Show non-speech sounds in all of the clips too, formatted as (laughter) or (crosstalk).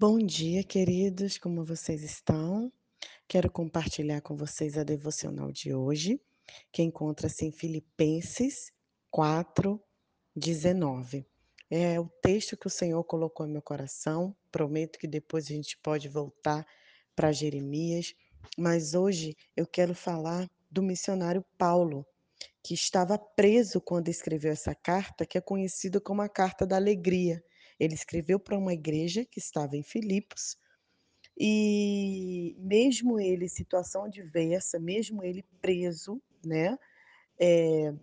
Bom dia, queridos, como vocês estão? Quero compartilhar com vocês a devocional de hoje, que encontra-se em Filipenses 4, 19. É o texto que o Senhor colocou em meu coração. Prometo que depois a gente pode voltar para Jeremias, mas hoje eu quero falar do missionário Paulo, que estava preso quando escreveu essa carta, que é conhecida como a Carta da Alegria. Ele escreveu para uma igreja que estava em Filipos, e mesmo ele, situação adversa, mesmo ele preso, né, é,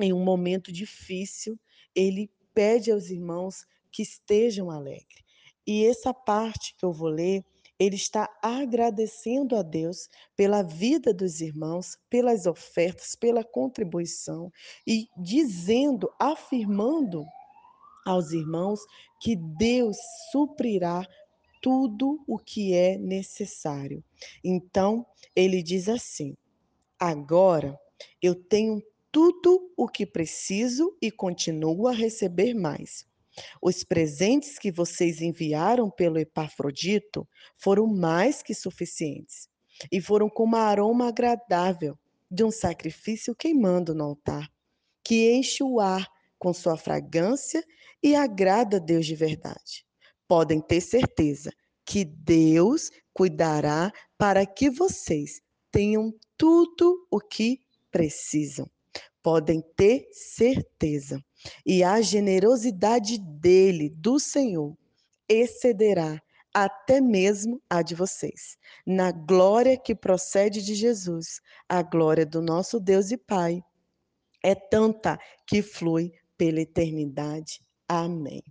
em um momento difícil, ele pede aos irmãos que estejam alegres. E essa parte que eu vou ler, ele está agradecendo a Deus pela vida dos irmãos, pelas ofertas, pela contribuição e dizendo, afirmando aos irmãos que Deus suprirá tudo o que é necessário. Então, ele diz assim: Agora eu tenho tudo o que preciso e continuo a receber mais. Os presentes que vocês enviaram pelo Epafrodito foram mais que suficientes e foram como aroma agradável de um sacrifício queimando no altar, que enche o ar com sua fragrância e agrada a Deus de verdade. Podem ter certeza que Deus cuidará para que vocês tenham tudo o que precisam. Podem ter certeza. E a generosidade dele, do Senhor, excederá até mesmo a de vocês. Na glória que procede de Jesus, a glória do nosso Deus e Pai é tanta que flui pela eternidade. Amém.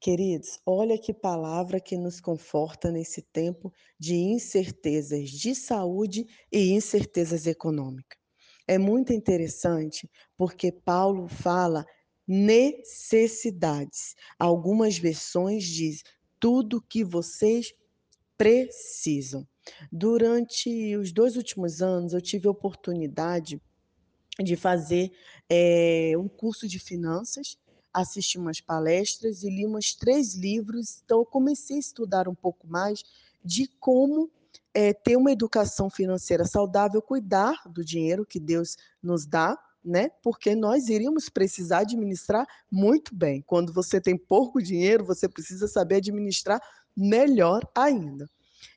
Queridos, olha que palavra que nos conforta nesse tempo de incertezas de saúde e incertezas econômicas. É muito interessante porque Paulo fala necessidades. Algumas versões diz tudo que vocês precisam. Durante os dois últimos anos, eu tive a oportunidade de fazer é, um curso de finanças assisti umas palestras e li umas três livros, então eu comecei a estudar um pouco mais de como é, ter uma educação financeira saudável, cuidar do dinheiro que Deus nos dá, né? Porque nós iríamos precisar administrar muito bem. Quando você tem pouco dinheiro, você precisa saber administrar melhor ainda.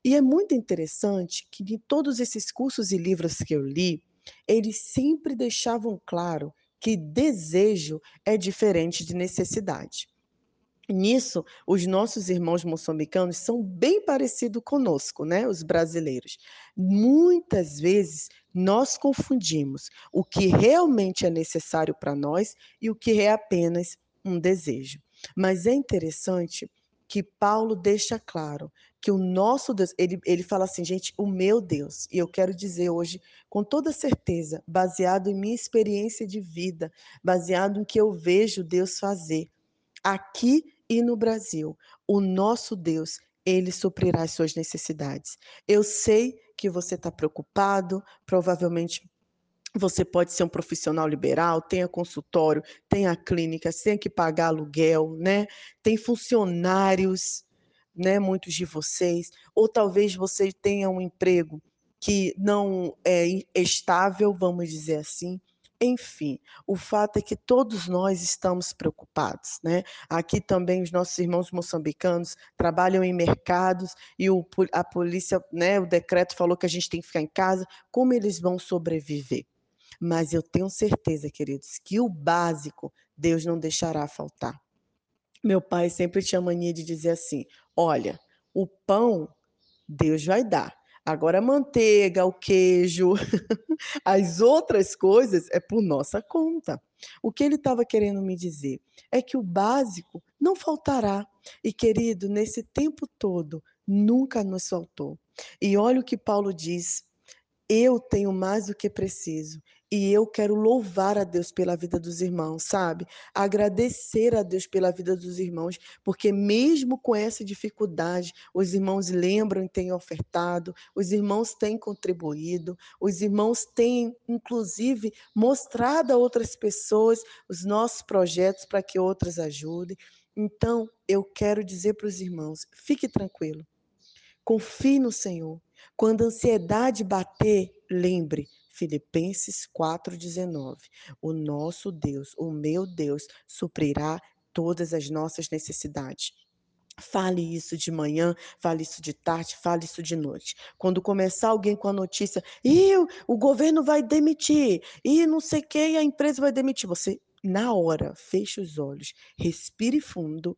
E é muito interessante que de todos esses cursos e livros que eu li, eles sempre deixavam claro que desejo é diferente de necessidade. Nisso, os nossos irmãos moçambicanos são bem parecidos conosco, né, os brasileiros. Muitas vezes nós confundimos o que realmente é necessário para nós e o que é apenas um desejo. Mas é interessante que Paulo deixa claro que o nosso Deus, ele, ele fala assim, gente, o meu Deus, e eu quero dizer hoje com toda certeza, baseado em minha experiência de vida, baseado em que eu vejo Deus fazer aqui e no Brasil, o nosso Deus, ele suprirá as suas necessidades. Eu sei que você está preocupado, provavelmente você pode ser um profissional liberal, tenha consultório, tenha clínica, tenha que pagar aluguel, né? Tem funcionários, né? Muitos de vocês, ou talvez você tenha um emprego que não é estável, vamos dizer assim. Enfim, o fato é que todos nós estamos preocupados, né? Aqui também os nossos irmãos moçambicanos trabalham em mercados e o, a polícia, né, o decreto falou que a gente tem que ficar em casa. Como eles vão sobreviver? Mas eu tenho certeza, queridos, que o básico Deus não deixará faltar. Meu pai sempre tinha mania de dizer assim: olha, o pão Deus vai dar. Agora a manteiga, o queijo, (laughs) as outras coisas é por nossa conta. O que ele estava querendo me dizer é que o básico não faltará. E querido, nesse tempo todo, nunca nos faltou. E olha o que Paulo diz eu tenho mais do que preciso. E eu quero louvar a Deus pela vida dos irmãos, sabe? Agradecer a Deus pela vida dos irmãos, porque mesmo com essa dificuldade, os irmãos lembram e têm ofertado, os irmãos têm contribuído, os irmãos têm, inclusive, mostrado a outras pessoas os nossos projetos para que outras ajudem. Então, eu quero dizer para os irmãos: fique tranquilo, confie no Senhor. Quando a ansiedade bater, lembre, Filipenses 4,19: O nosso Deus, o meu Deus, suprirá todas as nossas necessidades. Fale isso de manhã, fale isso de tarde, fale isso de noite. Quando começar alguém com a notícia, e o governo vai demitir, e não sei quem, a empresa vai demitir, você, na hora, feche os olhos, respire fundo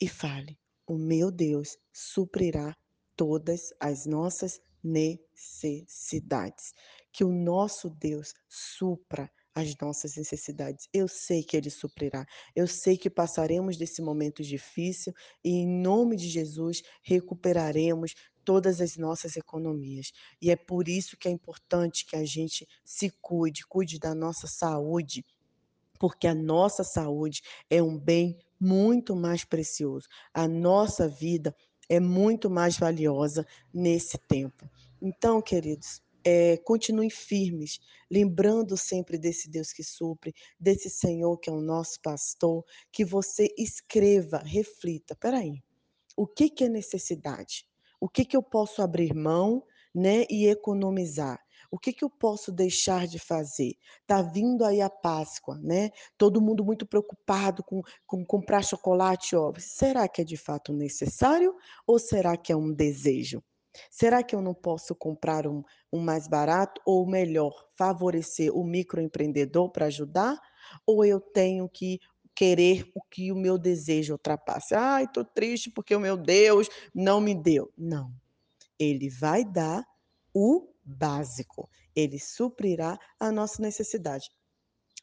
e fale: O meu Deus suprirá todas as nossas necessidades. Que o nosso Deus supra as nossas necessidades. Eu sei que Ele suprirá. Eu sei que passaremos desse momento difícil e, em nome de Jesus, recuperaremos todas as nossas economias. E é por isso que é importante que a gente se cuide, cuide da nossa saúde, porque a nossa saúde é um bem muito mais precioso. A nossa vida é muito mais valiosa nesse tempo. Então, queridos, é, continuem firmes, lembrando sempre desse Deus que supre, desse Senhor que é o nosso pastor, que você escreva, reflita, peraí, o que, que é necessidade? O que, que eu posso abrir mão né, e economizar? O que, que eu posso deixar de fazer? Tá vindo aí a Páscoa, né? Todo mundo muito preocupado com, com comprar chocolate, ó. Será que é de fato necessário ou será que é um desejo? Será que eu não posso comprar um, um mais barato ou melhor, favorecer o microempreendedor para ajudar? Ou eu tenho que querer o que o meu desejo ultrapasse? Ai, estou triste porque o meu Deus não me deu. Não. Ele vai dar o básico. Ele suprirá a nossa necessidade.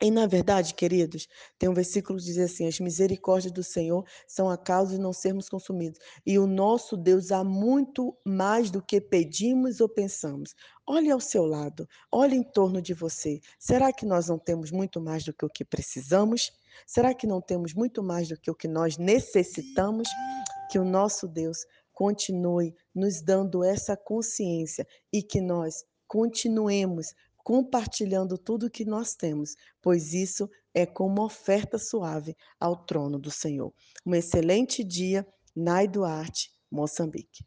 E na verdade, queridos, tem um versículo que diz assim: as misericórdias do Senhor são a causa de não sermos consumidos. E o nosso Deus há muito mais do que pedimos ou pensamos. Olhe ao seu lado, olhe em torno de você. Será que nós não temos muito mais do que o que precisamos? Será que não temos muito mais do que o que nós necessitamos? Que o nosso Deus continue nos dando essa consciência e que nós continuemos compartilhando tudo o que nós temos, pois isso é como oferta suave ao trono do Senhor. Um excelente dia, Nai Duarte, Moçambique.